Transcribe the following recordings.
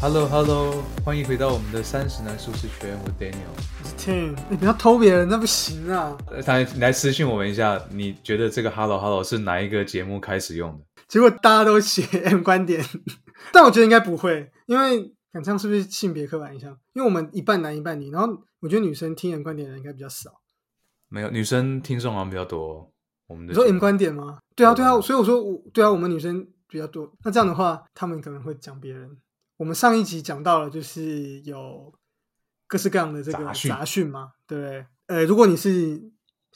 Hello Hello，欢迎回到我们的三十男舒适圈，我 Daniel。我是 Tim，你不要偷别人，那不行啊！呃来你来私信我们一下，你觉得这个 Hello Hello 是哪一个节目开始用的？结果大家都写 M 观点，但我觉得应该不会，因为敢这样是不是性别刻板印象？因为我们一半男一半女，然后我觉得女生听 M 观点的人应该比较少。没有，女生听众好像比较多。我们的你说 M 目观点吗？对啊，对啊，对啊所以我说我对啊，我们女生比较多。那这样的话，他们可能会讲别人。我们上一集讲到了，就是有各式各样的这个杂讯嘛，对不对？呃，如果你是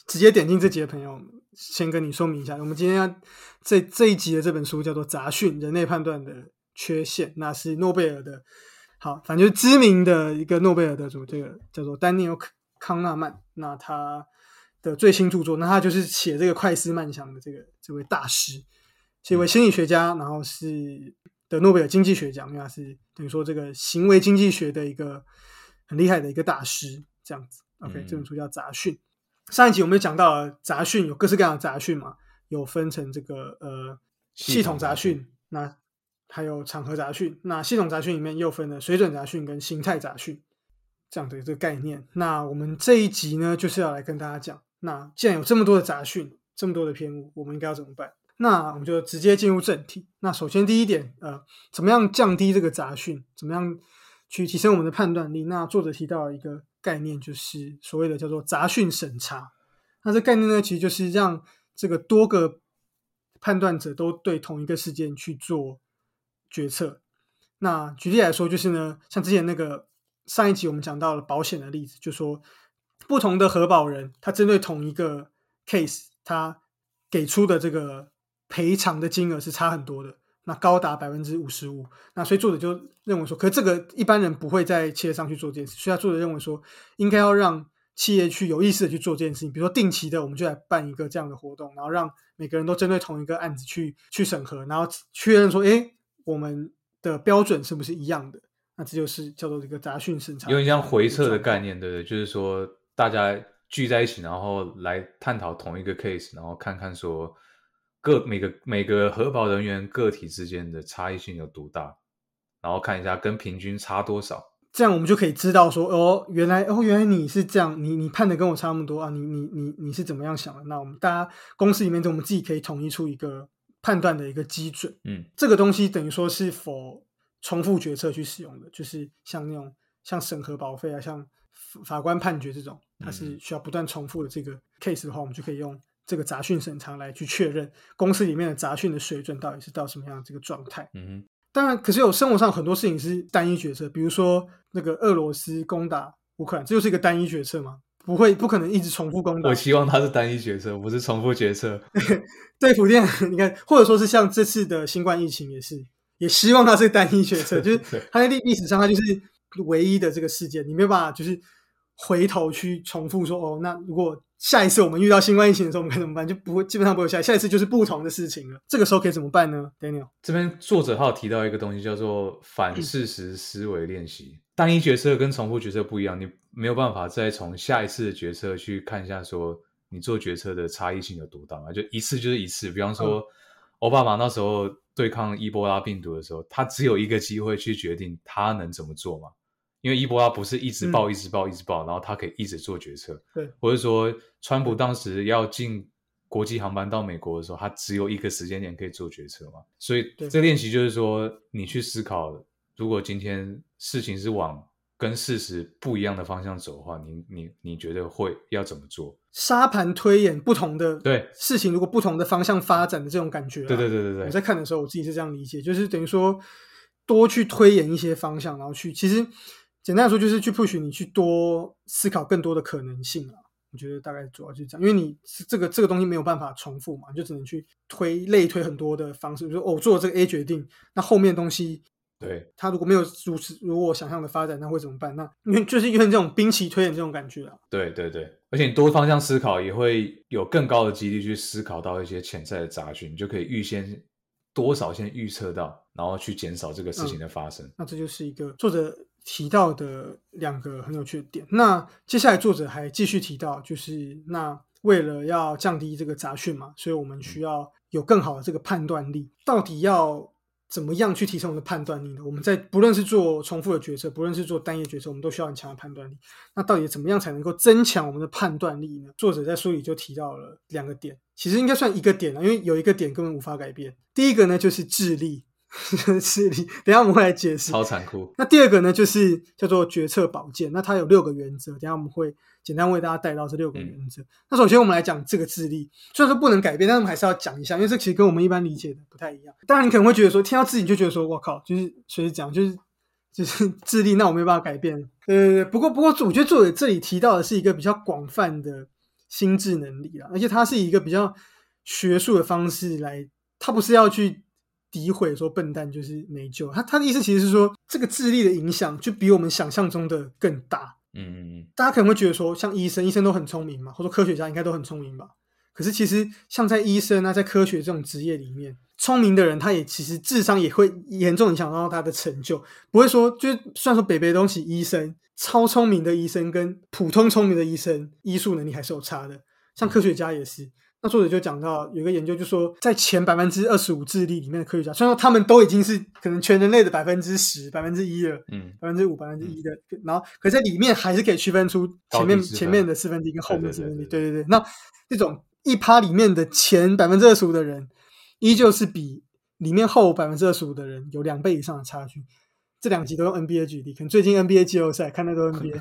直接点进这集的朋友，先跟你说明一下，我们今天要这这一集的这本书叫做《杂讯：人类判断的缺陷》，那是诺贝尔的，好，反正就是知名的一个诺贝尔得主，这个叫做丹尼尔康纳曼。那他的最新著作，那他就是写这个快思慢想的这个这位大师，是一位心理学家，然后是得诺贝尔经济学奖，因为他是等于说这个行为经济学的一个很厉害的一个大师，这样子。OK，、嗯这本书叫《杂讯》。上一集我们就讲到了杂讯有各式各样的杂讯嘛，有分成这个呃系系统统杂讯，那还有场合杂讯。那系统杂讯里面又分了水准杂讯跟形态杂讯这样的这个概念。那我们这一集呢，就是要来跟大家讲，那既然有这么多的杂讯，这么多的偏误，我们应该要怎么办？那我们就直接进入正题。那首先第一点，呃，怎么样降低这个杂讯？怎么样去提升我们的判断力？那作者提到一个概念，就是所谓的叫做杂讯审查。那这概念呢，其实就是让这个多个判断者都对同一个事件去做决策。那举例来说，就是呢，像之前那个上一集我们讲到了保险的例子，就说不同的核保人，他针对同一个 case，他给出的这个赔偿的金额是差很多的，那高达百分之五十五。那所以作者就认为说，可是这个一般人不会在企业上去做这件事，所以他作者认为说，应该要让企业去有意识的去做这件事情，比如说定期的，我们就来办一个这样的活动，然后让每个人都针对同一个案子去去审核，然后确认说，诶，我们的标准是不是一样的？那这就是叫做一个杂讯审查，有点像回测的概念，对不对？就是说大家聚在一起，然后来探讨同一个 case，然后看看说各每个每个核保人员个体之间的差异性有多大，然后看一下跟平均差多少。这样我们就可以知道说，哦，原来哦，原来你是这样，你你判的跟我差那么多啊，你你你你是怎么样想的？那我们大家公司里面，我们自己可以统一出一个判断的一个基准。嗯，这个东西等于说是否重复决策去使用的，就是像那种像审核保费啊，像法法官判决这种，它是需要不断重复的这个 case 的话，我们就可以用这个杂讯审查来去确认公司里面的杂讯的水准到底是到什么样的这个状态。嗯，当然，可是有生活上很多事情是单一决策，比如说那个俄罗斯攻打乌克兰，这就是一个单一决策嘛，不会不可能一直重复攻打我。希望它是单一决策，不是重复决策。对普遍，你看，或者说是像这次的新冠疫情也是，也希望它是单一决策，就是 对它在历历史上它就是唯一的这个事件，你没有办法就是回头去重复说哦，那如果下一次我们遇到新冠疫情的时候，我们该怎么办？就不会基本上不会有下下一次就是不同的事情了。这个时候可以怎么办呢？Daniel，这边作者还有提到一个东西，叫做反事实思维练习。单一决策跟重复决策不一样，你没有办法再从下一次的决策去看一下，说你做决策的差异性有多大嘛？就一次就是一次。比方说，奥巴马那时候对抗伊波拉病毒的时候，他只有一个机会去决定他能怎么做嘛。因为伊波拉不是一直爆、一直爆、一直爆，然后他可以一直做决策。对，或者说，川普当时要进国际航班到美国的时候，他只有一个时间点可以做决策嘛。所以对这个练习就是说，你去思考，如果今天事情是往跟事实不一样的方向走的话，你你你觉得会要怎么做？沙盘推演不同的对事情，如果不同的方向发展的这种感觉、啊，对对对对对我在看的时候，我自己是这样理解，就是等于说多去推演一些方向，然后去其实简单来说就是去 push 你去多思考更多的可能性啊。我觉得大概主要就是这样，因为你这个这个东西没有办法重复嘛，你就只能去推类推很多的方式，比如说、哦、我做了这个 A 决定，那后面东西对它如果没有如此如我想象的发展，那会怎么办？那因为就是因为这种兵棋推演这种感觉啊。对对对，而且你多方向思考也会有更高的几率去思考到一些潜在的杂讯，你就可以预先多少先预测到，然后去减少这个事情的发生。那这就是一个作者提到的两个很有趣的点。那接下来作者还继续提到，就是那为了要降低这个杂讯嘛，所以我们需要有更好的这个判断力。到底要怎么样去提升我们的判断力呢？我们在不论是做重复的决策，不论是做单一决策，我们都需要很强的判断力。那到底怎么样才能够增强我们的判断力呢？作者在书里就提到了两个点，其实应该算一个点了，因为有一个点根本无法改变。第一个呢，就是智力。智力，等下我们会来解释。超残酷。那第二个呢，就是叫做决策保健。那它有六个原则，等下我们会简单为大家带到这六个原则。那首先我们来讲这个智力，虽然说不能改变，但是我们还是要讲一下，因为这其实跟我们一般理解的不太一样。当然，你可能会觉得说，听到自己就觉得说，我靠，就是随时讲，就是就是 智力，那我没办法改变。呃，不过不过，我觉得作者这里提到的是一个比较广泛的心智能力啊，而且它是一个比较学术的方式来，它不是要去。诋毁说笨蛋就是没救，他他的意思其实是说，这个智力的影响就比我们想象中的更大。嗯嗯嗯，大家可能会觉得说，像医生，医生都很聪明嘛，或者科学家应该都很聪明吧？可是其实像在医生啊，在科学这种职业里面，聪明的人他也其实智商也会严重影响到他的成就。不会说，就是虽然说北北东西医生超聪明的医生跟普通聪明的医生医术能力还是有差的，像科学家也是。那作者就讲到，有个研究就说，在前百分之二十五智力里面的科学家，虽然说他们都已经是可能全人类的百分之十、百分之一了，嗯，百分之五、百分之一的，然后可在里面还是可以区分出前面前面的四分之一跟后面的四分之一。对对对，那这种一趴里面的前百分之二十五的人，依旧是比里面后百分之二十五的人有两倍以上的差距。这两集都用 NBA 举例，可能最近 NBA 季后赛看那个 NBA。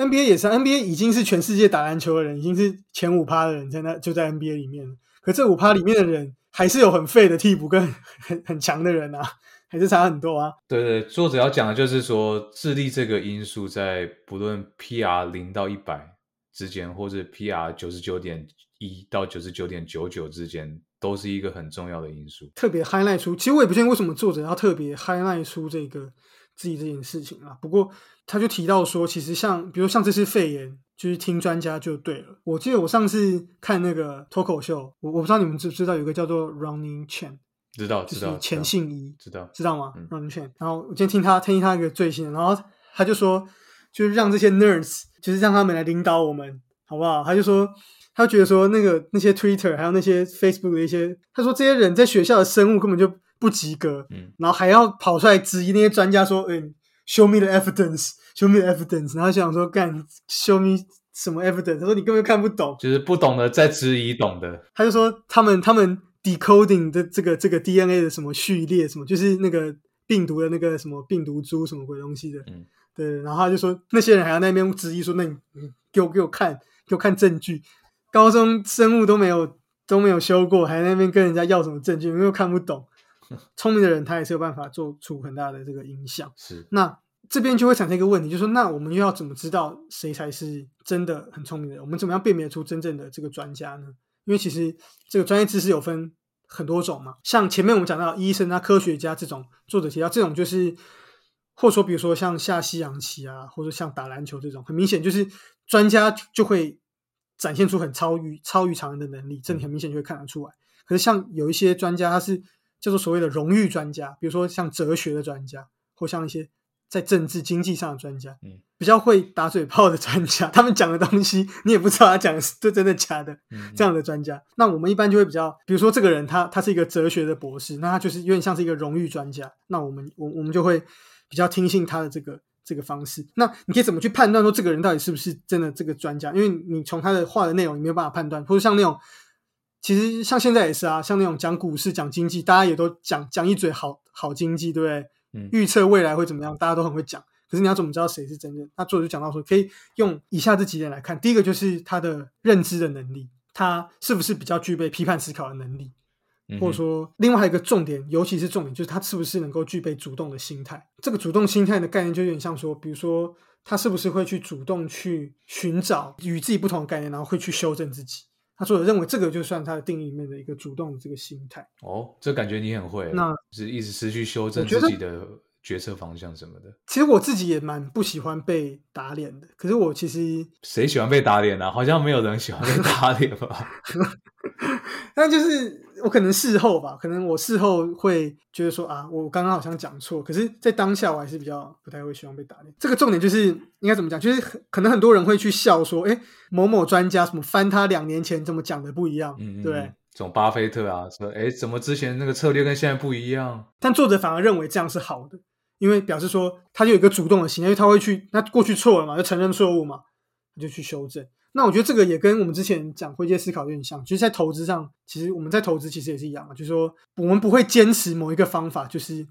NBA 也是，NBA 已经是全世界打篮球的人，已经是前五趴的人在那就在 NBA 里面了。可这五趴里面的人，还是有很废的替补跟很很强的人啊，还是差很多啊。对对，作者要讲的就是说，智力这个因素在不论 PR 零到一百之间，或者 PR 九十九点一到九十九点九九之间，都是一个很重要的因素。特别 highlight 出，其实我也不确定为什么作者要特别 highlight 出这个。自己这件事情啊，不过他就提到说，其实像比如像这次肺炎，就是听专家就对了。我记得我上次看那个脱口秀，我我不知道你们知不知道有个叫做 Running Chan，知道知道钱信一，知道知道吗？Running Chan，然后我今天听他听他一个最新的，然后他就说，就是让这些 Nerds，就是让他们来领导我们，好不好？他就说，他觉得说那个那些 Twitter 还有那些 Facebook 的一些，他说这些人在学校的生物根本就。不及格，嗯，然后还要跑出来质疑那些专家说，嗯，show me the evidence，show me the evidence，然后想说干，show me 什么 evidence？他说你根本看不懂，就是不懂的在质疑懂的。他就说他们他们 decoding 的这个这个 DNA 的什么序列什么，就是那个病毒的那个什么病毒株什么鬼东西的，嗯，对。然后他就说那些人还要那边质疑说，那你给我给我看给我看证据，高中生物都没有都没有修过，还在那边跟人家要什么证据，因为看不懂。聪明的人，他也是有办法做出很大的这个影响。是，那这边就会产生一个问题，就是说，那我们又要怎么知道谁才是真的很聪明的人？我们怎么样辨别出真正的这个专家呢？因为其实这个专业知识有分很多种嘛。像前面我们讲到医生啊、科学家这种，作者提到这种就是，或者说比如说像下西洋棋啊，或者像打篮球这种，很明显就是专家就会展现出很超于超于常人的能力，这里很明显就会看得出来。可是像有一些专家，他是叫做所谓的荣誉专家，比如说像哲学的专家，或像一些在政治经济上的专家，嗯，比较会打嘴炮的专家，他们讲的东西你也不知道他讲的是真的假的，这样的专家，那我们一般就会比较，比如说这个人他他是一个哲学的博士，那他就是有点像是一个荣誉专家，那我们我我们就会比较听信他的这个这个方式。那你可以怎么去判断说这个人到底是不是真的这个专家？因为你从他的话的内容你没有办法判断，或者像那种。其实像现在也是啊，像那种讲股市、讲经济，大家也都讲讲一嘴好好经济，对不对？嗯，预测未来会怎么样，大家都很会讲。可是你要怎么知道谁是真的？那作者就讲到说，可以用以下这几点来看。第一个就是他的认知的能力，他是不是比较具备批判思考的能力？或者说，另外还有一个重点，尤其是重点，就是他是不是能够具备主动的心态？这个主动心态的概念就有点像说，比如说他是不是会去主动去寻找与自己不同的概念，然后会去修正自己。他说：“我认为这个就算他的定义里面的一个主动的这个心态。”哦，这感觉你很会，那是一直持续修正自己的决策方向什么的。其实我自己也蛮不喜欢被打脸的，可是我其实谁喜欢被打脸呢？好像没有人喜欢被打脸吧？但就是我可能事后吧，可能我事后会觉得说啊，我刚刚好像讲错，可是，在当下我还是比较不太会希望被打脸。这个重点就是应该怎么讲？就是可能很多人会去笑说，哎，某某专家什么翻他两年前怎么讲的不一样，对这种巴菲特啊，说哎，怎么之前那个策略跟现在不一样？但作者反而认为这样是好的，因为表示说他就有一个主动的心，因为他会去，那过去错了嘛，就承认错误嘛，他就去修正。那我觉得这个也跟我们之前讲灰阶思考有点像，就是在投资上，其实我们在投资其实也是一样嘛，就是说我们不会坚持某一个方法就是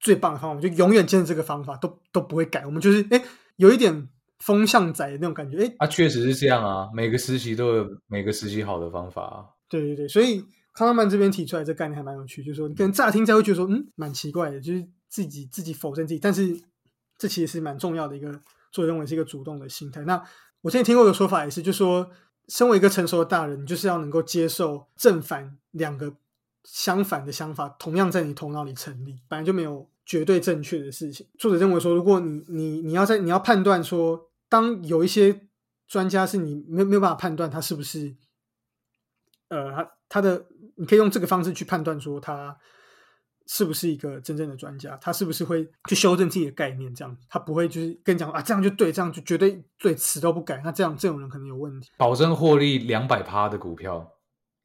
最棒的方法，就永远坚持这个方法都都不会改。我们就是哎，有一点风向仔的那种感觉，哎，啊，确实是这样啊，每个时期都有每个时期好的方法啊。对对对，所以康纳曼这边提出来这概念还蛮有趣，就是说你可能乍听才会觉得说，嗯，蛮奇怪的，就是自己自己否认自己，但是这其实是蛮重要的一个，作者认为是一个主动的心态。那我之前听过的说法也是，就说，身为一个成熟的大人，你就是要能够接受正反两个相反的想法，同样在你头脑里成立，本来就没有绝对正确的事情。作者认为说，如果你你你要在你要判断说，当有一些专家是你没没有办法判断他是不是，呃，他他的你可以用这个方式去判断说他。是不是一个真正的专家？他是不是会去修正自己的概念？这样他不会就是跟你讲啊，这样就对，这样就绝对对，死都不改。那这样这种人可能有问题。保证获利两百趴的股票，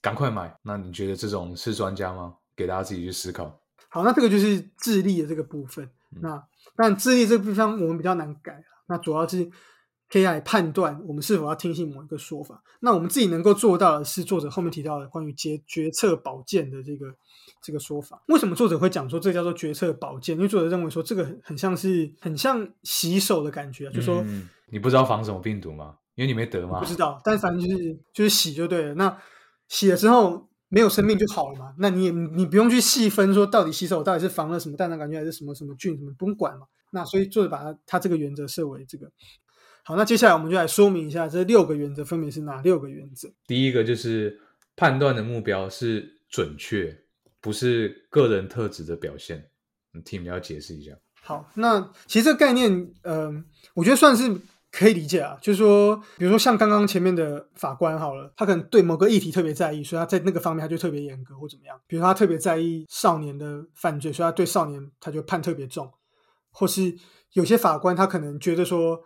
赶快买。那你觉得这种是专家吗？给大家自己去思考。好，那这个就是智力的这个部分。那但智力这个地方我们比较难改那主要是可以来判断我们是否要听信某一个说法。那我们自己能够做到的是，作者后面提到的关于决决策保健的这个。这个说法，为什么作者会讲说这叫做决策保健？因为作者认为说这个很很像是很像洗手的感觉，就说你不知道防什么病毒吗？因为你没得吗？不知道，但反正就是就是洗就对了。那洗了之后没有生命就好了嘛？那你也你不用去细分说到底洗手到底是防了什么蛋白杆菌还是什么什么菌什么不用管嘛？那所以作者把它它这个原则设为这个好。那接下来我们就来说明一下这六个原则分别是哪六个原则。第一个就是判断的目标是准确。不是个人特质的表现，你听你要解释一下。好，那其实这个概念，嗯，我觉得算是可以理解啊。就是说，比如说像刚刚前面的法官好了，他可能对某个议题特别在意，所以他在那个方面他就特别严格或怎么样。比如他特别在意少年的犯罪，所以他对少年他就判特别重。或是有些法官他可能觉得说，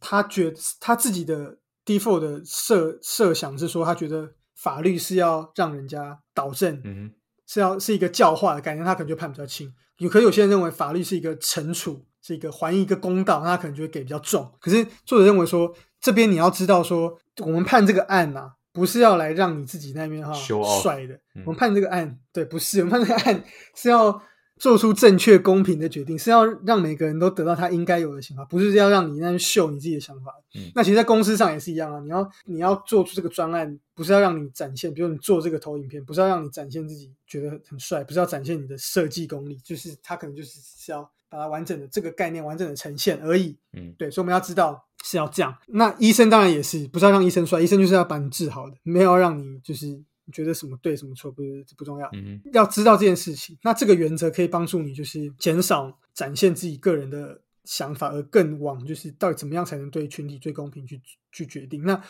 他觉他自己的 default 的设设想是说，他觉得法律是要让人家导正。嗯。是要是一个教化的概念，他可能就判比较轻。有可有些人认为法律是一个惩处，是一个还一个公道，那他可能就会给比较重。可是作者认为说，这边你要知道说，我们判这个案呐，不是要来让你自己那边哈帅的。我们判这个案，对，不是我们判这个案 是要。做出正确公平的决定，是要让每个人都得到他应该有的想法，不是要让你那边秀你自己的想法。嗯，那其实，在公司上也是一样啊。你要你要做出这个专案，不是要让你展现，比如你做这个投影片，不是要让你展现自己觉得很帅，不是要展现你的设计功力，就是他可能就是是要把它完整的这个概念完整的呈现而已。嗯，对，所以我们要知道是要这样。那医生当然也是，不是要让医生帅，医生就是要把你治好的，没有让你就是。觉得什么对什么错不不重要，嗯要知道这件事情。那这个原则可以帮助你，就是减少展现自己个人的想法，而更往就是到底怎么样才能对群体最公平去去决定。那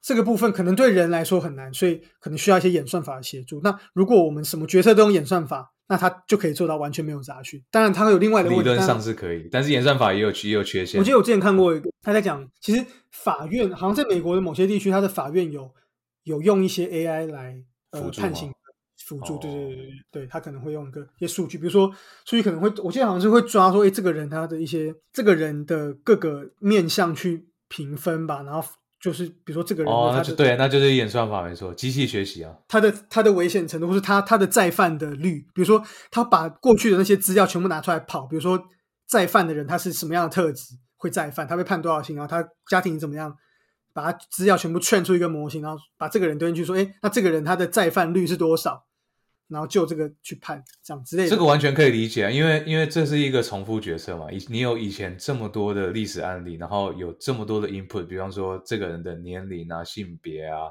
这个部分可能对人来说很难，所以可能需要一些演算法的协助。那如果我们什么决策都用演算法，那它就可以做到完全没有杂讯。当然，它会有另外的理论上是可以，但是演算法也有也有缺陷。我记得我之前看过一个，他在讲，其实法院好像在美国的某些地区，它的法院有。有用一些 AI 来呃判刑辅助，对对对对对，他可能会用一个一些数据，比如说数据可能会，我记得好像是会抓说，哎，这个人他的一些这个人的各个面相去评分吧，然后就是比如说这个人哦，那就对，那就是演算法没错，机器学习啊，他的他的危险程度，或是他他的再犯的率，比如说他把过去的那些资料全部拿出来跑，比如说再犯的人他是什么样的特质会再犯，他被判多少刑，然后他家庭怎么样。把他资料全部劝出一个模型，然后把这个人丢进去，说：“哎，那这个人他的再犯率是多少？”然后就这个去判，这样之类的。这个完全可以理解啊，因为因为这是一个重复决策嘛。以你有以前这么多的历史案例，然后有这么多的 input，比方说这个人的年龄啊、性别啊，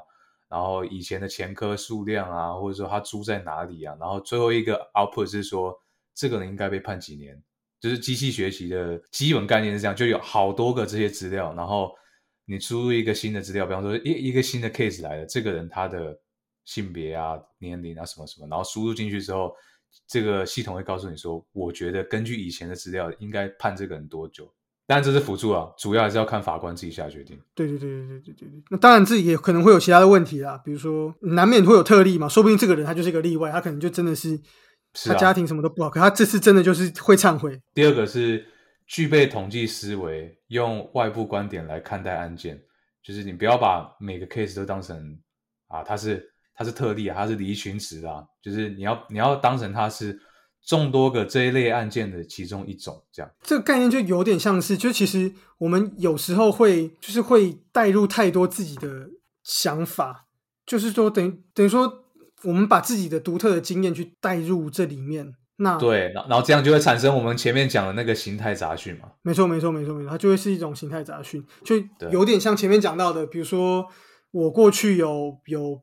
然后以前的前科数量啊，或者说他住在哪里啊，然后最后一个 output 是说这个人应该被判几年，就是机器学习的基本概念是这样，就有好多个这些资料，然后。你输入一个新的资料，比方说一一个新的 case 来了，这个人他的性别啊、年龄啊什么什么，然后输入进去之后，这个系统会告诉你说，我觉得根据以前的资料，应该判这个人多久，当然这是辅助啊，主要还是要看法官自己下决定。对对对对对对对对。那当然，自己也可能会有其他的问题啦，比如说难免会有特例嘛，说不定这个人他就是一个例外，他可能就真的是是啊他家庭什么都不好，可他这次真的就是会忏悔。第二个是具备统计思维，用外部观点来看待案件，就是你不要把每个 case 都当成啊，它是它是特例啊，它是离群值啊，就是你要你要当成它是众多个这一类案件的其中一种，这样。这个概念就有点像是，就其实我们有时候会就是会带入太多自己的想法，就是说等等于说我们把自己的独特的经验去带入这里面。那对，然后然后这样就会产生我们前面讲的那个形态杂讯嘛。没错，没错，没错，没错，它就会是一种形态杂讯，就有点像前面讲到的，比如说我过去有有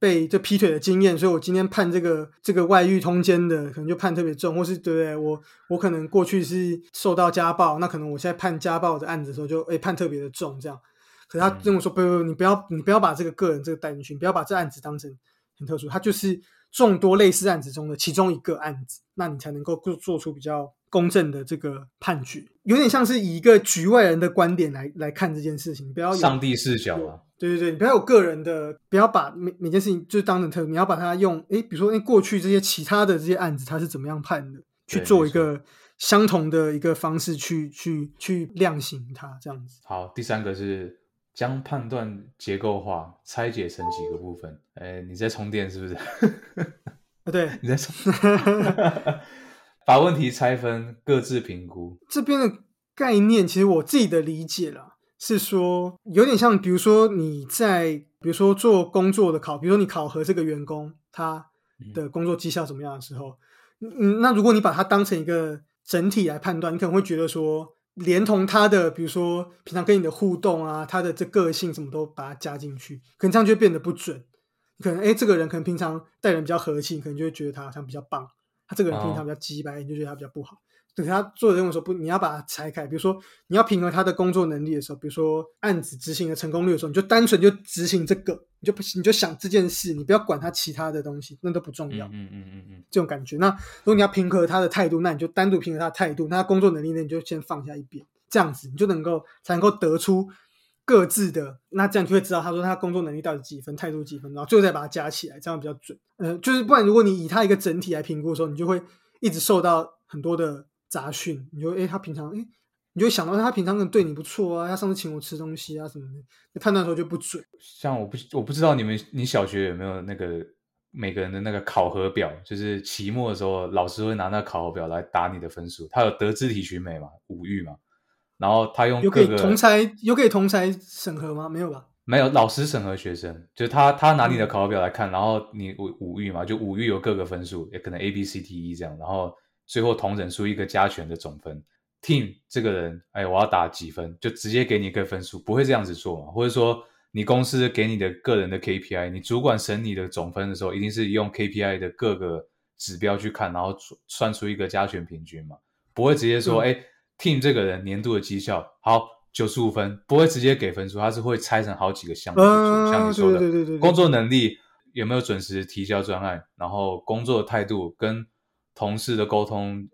被这劈腿的经验，所以我今天判这个这个外遇通奸的，可能就判特别重，或是对不对？我我可能过去是受到家暴，那可能我现在判家暴的案子的时候就哎判特别的重，这样。可是他嗯跟我说，不不不，你不要你不要把这个个人这个带进去，你不要把这案子当成很特殊，他就是众多类似案子中的其中一个案子，那你才能够做做出比较公正的这个判决，有点像是以一个局外人的观点来来看这件事情，不要有上帝视角啊，对对对，你不要有个人的，不要把每每件事情就当成特，你要把它用诶，比如说诶，过去这些其他的这些案子，他是怎么样判的，去做一个相同的一个方式去去去量刑它，这样子。好，第三个是将判断结构化，拆解成几个部分。哎，你在充电是不是？啊，对，你在充？把问题拆分，各自评估。这边的概念，其实我自己的理解啦，是说有点像，比如说你在，比如说做工作的考，比如说你考核这个员工他的工作绩效怎么样的时候，嗯，那如果你把它当成一个整体来判断，你可能会觉得说，连同他的，比如说平常跟你的互动啊，他的这个性什么都把它加进去，可能这样就会变得不准。可能哎，这个人可能平常待人比较和气，可能就会觉得他好像比较棒。他这个人平常比较鸡掰，你就觉得他比较不好。等他做的任务的时候，不，你要把它拆开。比如说，你要评核他的工作能力的时候，比如说案子执行的成功率的时候，你就单纯就执行这个，你就不你就想这件事，你不要管他其他的东西，那都不重要。嗯嗯嗯嗯嗯，这种感觉。那如果你要平核他的态度，那你就单独平核他的态度，那他工作能力呢，你就先放下一边，这样子你就能够才能够得出各自的，那这样就会知道他说他工作能力到底几分，态度几分，然后最后再把它加起来，这样比较准。呃，就是不然如果你以他一个整体来评估的时候，你就会一直受到很多的杂讯，你就诶他平常诶。你就想到他平常可能对你不错啊，他上次请我吃东西啊什么的，你判断的时候就不准。像我不我不知道你们你小学有没有那个每个人的那个考核表，就是期末的时候老师会拿那个考核表来打你的分数，他有德智体群美嘛，五育嘛，然后他用有给各个同才有给同才审核吗？没有吧？没有老师审核学生，就是他他拿嗯你的考核表来看，然后你五五育嘛，就五育有各个分数，也可能 A B C D E 这样，然后最后同整数一个加权的总分。Team 这个人，哎，我要打几分，就直接给你一个分数，不会这样子做嘛？或者说你公司给你的个人的 KPI，你主管审你的总分的时候，一定是用 KPI 的各个指标去看，然后算出一个加权平均嘛？不会直接说，嗯哎、t e a m 这个人年度的绩效好九十五分，不会直接给分数，他是会拆成好几个项目像啊，你说的，对对对对对，工作能力有没有准时提交专案，然后工作态度跟同事的沟通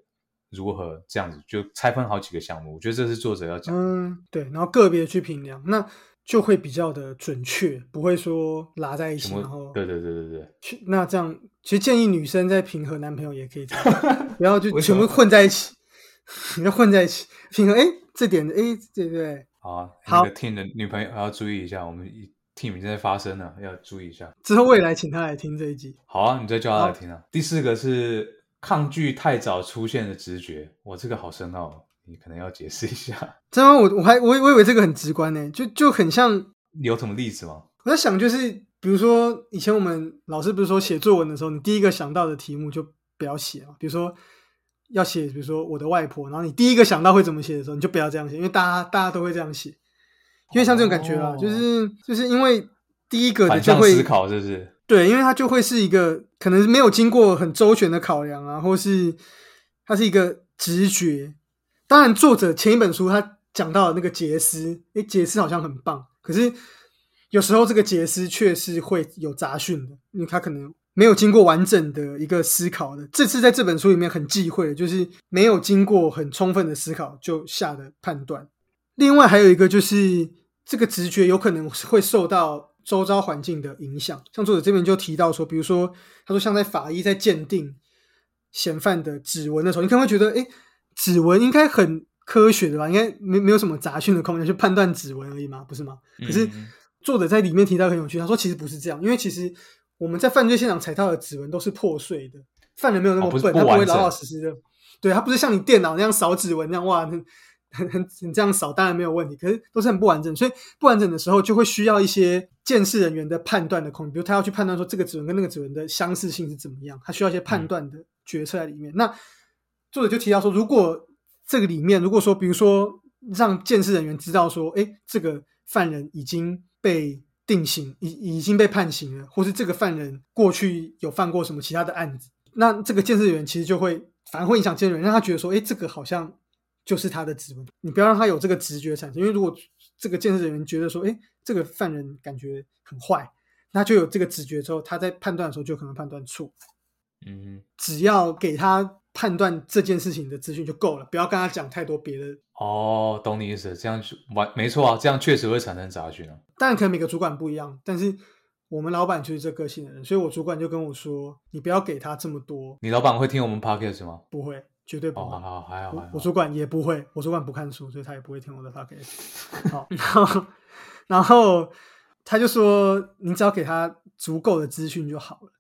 如何，这样子就拆分好几个项目。我觉得这是作者要讲。嗯，对，然后个别去评量，那就会比较的准确，不会说拉在一起，全然后部对对对对对，去那这样，其实建议女生在平和男朋友也可以这样，不要就全部混在一起，你要混在一起平和，哎，这点哎，对对对，好啊，好那个 team 的女朋友要注意一下，我们 team 正在发生呢，要注意一下。之后未来请他来听这一集。好啊，你再叫他好来听啊。第四个是抗拒太早出现的直觉，我，这个好深奥哦，你可能要解释一下。这样我我还我我以为这个很直观呢，就就很像有什么例子吗？我在想，就是比如说以前我们老师不是说写作文的时候，你第一个想到的题目就不要写嘛。比如说要写，比如说我的外婆，然后你第一个想到会怎么写的时候，你就不要这样写，因为大家大家都会这样写，因为像这种感觉啦，哦就是就是因为第一个的就会思考是不是？对，因为它就会是一个可能没有经过很周全的考量啊，或是它是一个直觉。当然，作者前一本书他讲到的那个杰斯，诶，杰斯好像很棒，可是有时候这个杰斯却是会有杂讯的，因为他可能没有经过完整的一个思考的。这次在这本书里面很忌讳，就是没有经过很充分的思考就下的判断。另外还有一个就是这个直觉有可能会受到周遭环境的影响。像作者这边就提到说，比如说他说像在法医在鉴定嫌犯的指纹的时候，你可能会觉得，哎，指纹应该很科学的吧？应该没没有什么杂讯的空间去判断指纹而已嘛，不是吗？可是作者在里面提到很有趣，他说其实不是这样，因为其实我们在犯罪现场采到的指纹都是破碎的，犯人没有那么笨，他不会老老实实的，对他不是像你电脑那样扫指纹那样哇。很很你这样扫当然没有问题，可是都是很不完整，所以不完整的时候就会需要一些鉴识人员的判断的空间，比如他要去判断说这个指纹跟那个指纹的相似性是怎么样，他需要一些判断的决策在里面。那作者就提到说，如果这个里面如果说，比如说让鉴识人员知道说，哎，这个犯人已经被定刑，已已经被判刑了，或是这个犯人过去有犯过什么其他的案子，那这个鉴识人员其实就会反而会影响鉴识人员，让他觉得说，哎，这个好像。就是他的指纹，你不要让他有这个直觉产生，因为如果这个监视人员觉得说，哎，这个犯人感觉很坏，那就有这个直觉之后，他在判断的时候就可能判断错。嗯，只要给他判断这件事情的资讯就够了，不要跟他讲太多别的。哦，懂你意思，这样完没错啊，这样确实会产生杂讯啊。当然，可能每个主管不一样，但是我们老板就是这个性的人，所以我主管就跟我说，你不要给他这么多。你老板会听我们 podcast 吗？不会。绝对不会，好，还好，我主管也不会，我主管不看书，所以他也不会听我的 podcast。好，然后，然后他就说，你只要给他足够的资讯就好了，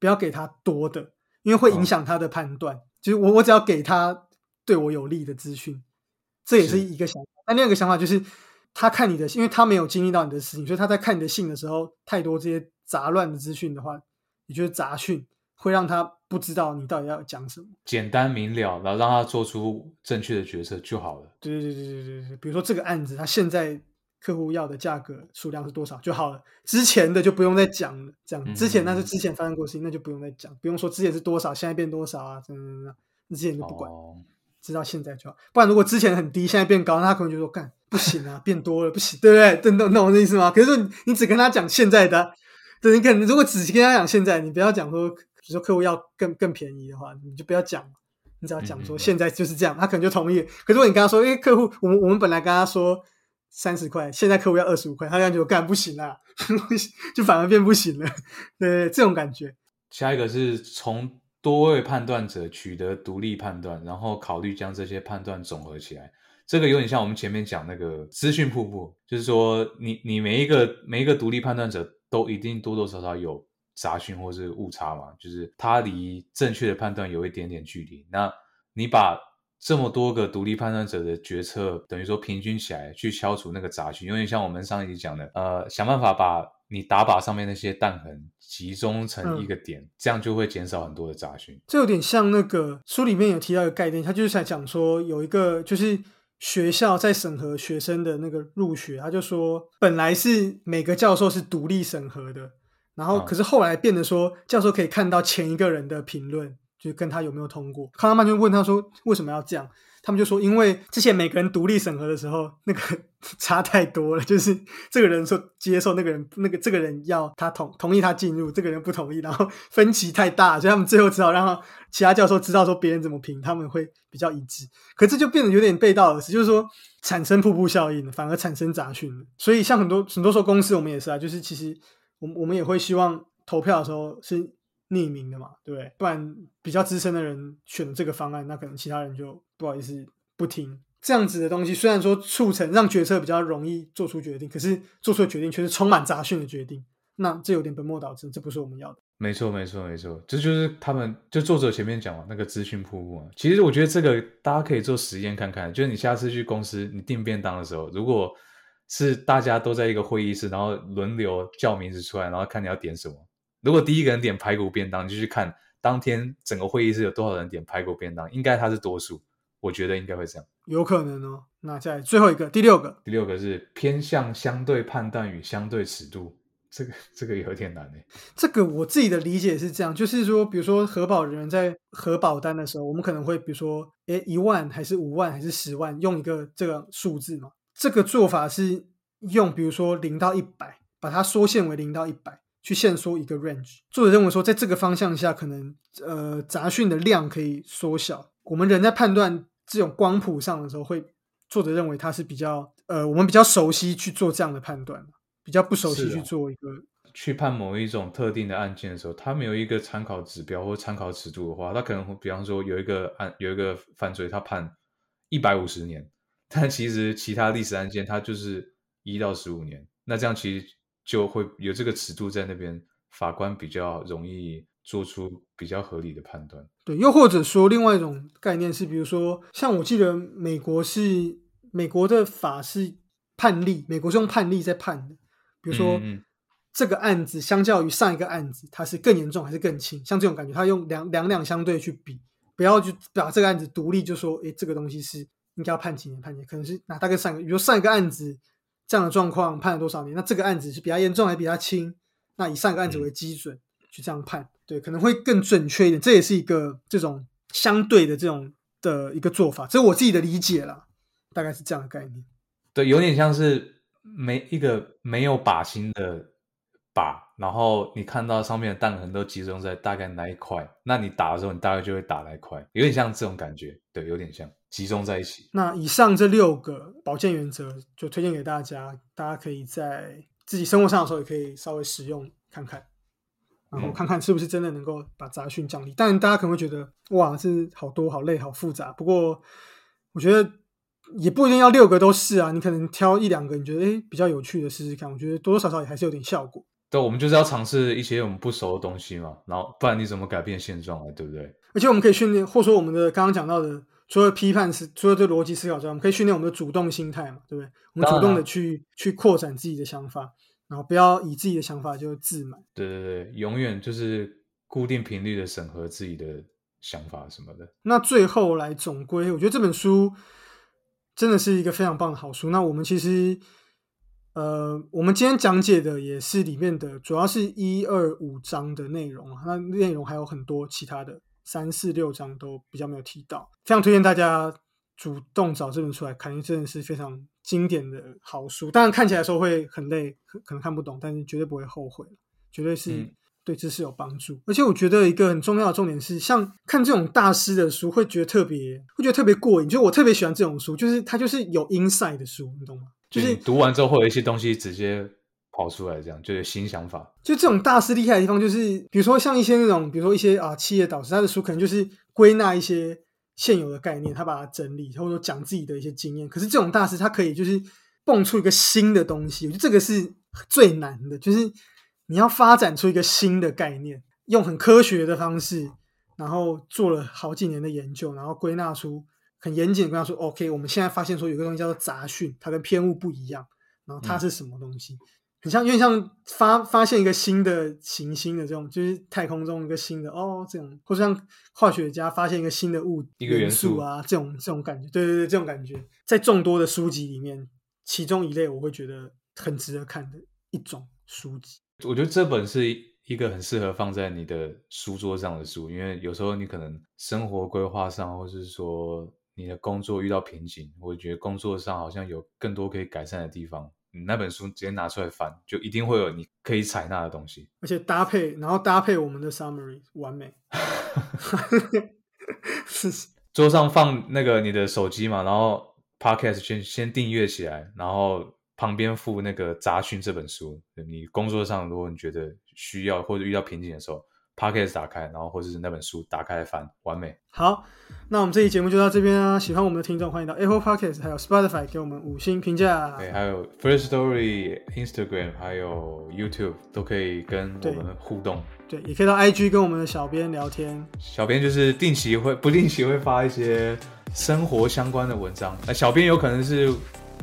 不要给他多的，因为会影响他的判断。就是我，我只要给他对我有利的资讯，这也是一个想法。那另一个想法就是，他看你的，因为他没有经历到你的事情，所以他在看你的信的时候，太多这些杂乱的资讯的话，也就是杂讯。会让他不知道你到底要讲什么，简单明了，然后让他做出正确的决策就好了。对对对对对对比如说这个案子，他现在客户要的价格数量是多少就好了，之前的就不用再讲了。这样之前那是之前发生过事情，那就不用再讲，不用说之前是多少，现在变多少啊？真的，之前就不管，知道现在就好。不然如果之前很低，现在变高，那他可能就说干不行啊，变多了不行，对不对？懂懂懂我的意思吗？可是你只跟他讲现在的，对，你可能如果只跟他讲现在，你不要讲说。比如说客户要更更便宜的话，你就不要讲，你只要讲说现在就是这样，他可能就同意。可是如果你跟他说，哎，客户，我们我们本来跟他说三十块，现在客户要二十五块，他感觉干不行啊，就反而变不行了。对，这种感觉。下一个是从多位判断者取得独立判断，然后考虑将这些判断总合起来。这个有点像我们前面讲那个资讯瀑布，就是说你你每一个每一个独立判断者都一定多多少少有。杂讯或是误差嘛，就是它离正确的判断有一点点距离。那你把这么多个独立判断者的决策，等于说平均起来去消除那个杂讯，有点像我们上一集讲的，呃，想办法把你打靶上面那些弹痕集中成一个点，这样就会减少很多的杂讯。这有点像那个书里面有提到一个概念，他就是想讲说有一个就是学校在审核学生的那个入学，他就说本来是每个教授是独立审核的。然后，可是后来变得说，教授可以看到前一个人的评论，就跟他有没有通过。康拉曼就问他说：“为什么要这样？”他们就说：“因为之前每个人独立审核的时候，那个 差太多了，就是这个人说接受，那个人那个这个人要他同同意他进入，这个人不同意，然后分歧太大，所以他们最后只好让其他教授知道说别人怎么评，他们会比较一致。可这就变得有点背道而驰，就是说产生瀑布效应，反而产生杂讯了。所以像很多很多时候公司我们也是啊，就是其实。我我们也会希望投票的时候是匿名的嘛，对不对？不然比较资深的人选这个方案，那可能其他人就不好意思不听。这样子的东西虽然说促成让决策比较容易做出决定，可是做出的决定却是充满杂讯的决定，那这有点本末倒置，这不是我们要的。没错，没错，没错，这就是他们就作者前面讲嘛，那个资讯瀑布嘛。其实我觉得这个大家可以做实验看看，就是你下次去公司你订便当的时候，如果是大家都在一个会议室，然后轮流叫名字出来，然后看你要点什么。如果第一个人点排骨便当，就去看当天整个会议室有多少人点排骨便当，应该他是多数。我觉得应该会这样，有可能哦。那在最后一个，第六个，第六个是偏向相对判断与相对尺度，这个这个有点难诶。这个我自己的理解是这样，就是说，比如说核保人员在核保单的时候，我们可能会比如说，诶，一万还是五万还是十万，用一个这个数字嘛。这个做法是用，比如说零到一百，把它缩限为零到一百，去限缩一个 range。作者认为说，在这个方向下，可能呃杂讯的量可以缩小。我们人在判断这种光谱上的时候，会作者认为它是比较呃我们比较熟悉去做这样的判断，比较不熟悉去做一个。去判某一种特定的案件的时候，他没有一个参考指标或参考尺度的话，他可能会比方说有一个案有一个犯罪，他判一百五十年，但其实其他历史案件它就是一到十五年，那这样其实就会有这个尺度在那边，法官比较容易做出比较合理的判断。对，又或者说另外一种概念是，比如说像我记得美国是美国的法是判例，美国是用判例在判的，比如说。这个案子相较于上一个案子，它是更严重还是更轻？像这种感觉，他用两两两相对去比，不要去把这个案子独立就说，诶，这个东西是应该要判几年判几年，可能是拿大概上个，比如上一个案子这样的状况判了多少年，那这个案子是比较严重还是比较轻？那以上个案子为基准去这样判，对，可能会更准确一点。这也是一个这种相对的这种的一个做法，这是我自己的理解啦，大概是这样的概念。对，有点像是没一个没有靶心的。靶，然后你看到上面的弹痕都集中在大概哪一块，那你打的时候，你大概就会打那一块，有点像这种感觉，对，有点像集中在一起。那以上这六个保健原则就推荐给大家，大家可以在自己生活上的时候也可以稍微使用看看，然后看看是不是真的能够把杂讯降低。但大家可能会觉得，哇，是好多好累好复杂。不过我觉得也不一定要六个都是啊，你可能挑一两个你觉得诶比较有趣的试试看，我觉得多多少少也还是有点效果。对，我们就是要尝试一些我们不熟的东西嘛，然后不然你怎么改变现状啊？对不对？而且我们可以训练，或者说我们的刚刚讲到的，除了批判思，除了对逻辑思考之外，我们可以训练我们的主动心态嘛，对不对？我们主动的去去扩展自己的想法，然后不要以自己的想法就自满。对对对，永远就是固定频率的审核自己的想法什么的。那最后来总归，我觉得这本书真的是一个非常棒的好书。那我们其实。呃，我们今天讲解的也是里面的，主要是一二五章的内容啊。那内容还有很多其他的，三四六章都比较没有提到。非常推荐大家主动找这本书来看，因为真的是非常经典的好书。当然看起来时候会很累，可能看不懂，但是绝对不会后悔，绝对是对知识有帮助。而且我觉得一个很重要的重点是，像看这种大师的书，会觉得特别，会觉得特别过瘾。就我特别喜欢这种书，就是它就是有 inside 的书，你懂吗？就是读完之后会有一些东西直接跑出来，这样就是新想法。就这种大师厉害的地方，就是比如说像一些那种，比如说一些啊企业导师，他的书可能就是归纳一些现有的概念，他把它整理，或者说讲自己的一些经验。可是这种大师，他可以就是蹦出一个新的东西，我觉得这个是最难的，就是你要发展出一个新的概念，用很科学的方式，然后做了好几年的研究，然后归纳出。很严谨的跟他说：“OK，我们现在发现说有个东西叫做杂讯，它跟偏误不一样。然后它是什么东西？很像，有点像发发现一个新的行星的这种，就是太空中一个新的哦，这种，或者像化学家发现一个新的物一个元素啊，这种这种感觉。对对对，这种感觉，在众多的书籍里面，其中一类我会觉得很值得看的一种书籍。我觉得这本是一个很适合放在你的书桌上的书，因为有时候你可能生活规划上，或是说。你的工作遇到瓶颈，我觉得工作上好像有更多可以改善的地方。你那本书直接拿出来翻，就一定会有你可以采纳的东西，而且搭配，然后搭配我们的 summary，完美。桌上放那个你的手机嘛，然后 podcast 先先订阅起来，然后旁边附那个杂讯这本书。你工作上如果你觉得需要或者遇到瓶颈的时候。Podcast 打开，然后或者是那本书打开翻，完美。好，那我们这期节目就到这边啊！喜欢我们的听众，欢迎到 Apple Podcast 还有 Spotify 给我们五星评价。对，还有 First Story、Instagram 还有 YouTube 都可以跟我们互动。对，也可以到 IG 跟我们的小编聊天。小编就是定期会不定期会发一些生活相关的文章。那小编有可能是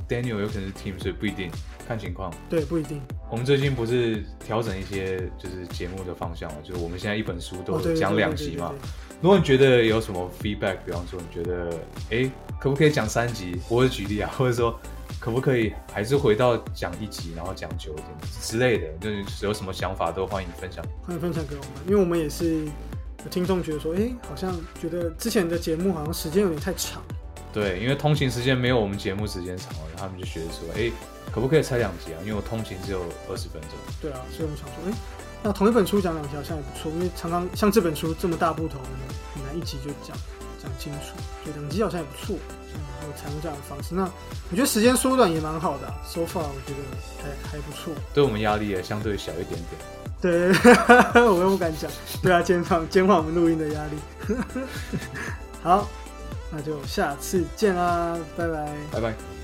Daniel，有可能是 Tim，所以不一定。看情况，对，不一定。我们最近不是调整一些就是节目的方向嘛？就是我们现在一本书都讲两集嘛。如果你觉得有什么 feedback，比方说你觉得哎，可不可以讲三集？或者举例啊，或者说可不可以还是回到讲一集，然后讲久一点之类的？就是有什么想法都欢迎分享，欢迎分享给我们，因为我们也是有听众觉得说，哎，好像觉得之前的节目好像时间有点太长。对，因为通勤时间没有我们节目时间长了，他们就觉得说，哎。可不可以拆两集啊？因为我通勤只有二十分钟。对啊，所以我想说，哎，那同一本书讲两集好像也不错，因为常常像这本书这么大部头，很难一集就讲讲清楚，所以两集好像也不错。我采用这样的方式，那我觉得时间缩短也蛮好的，so far 我觉得还还不错。对我们压力也相对小一点点。对，我又不敢讲，对啊，减缓减缓我们录音的压力。好，那就下次见啦，拜拜，拜拜。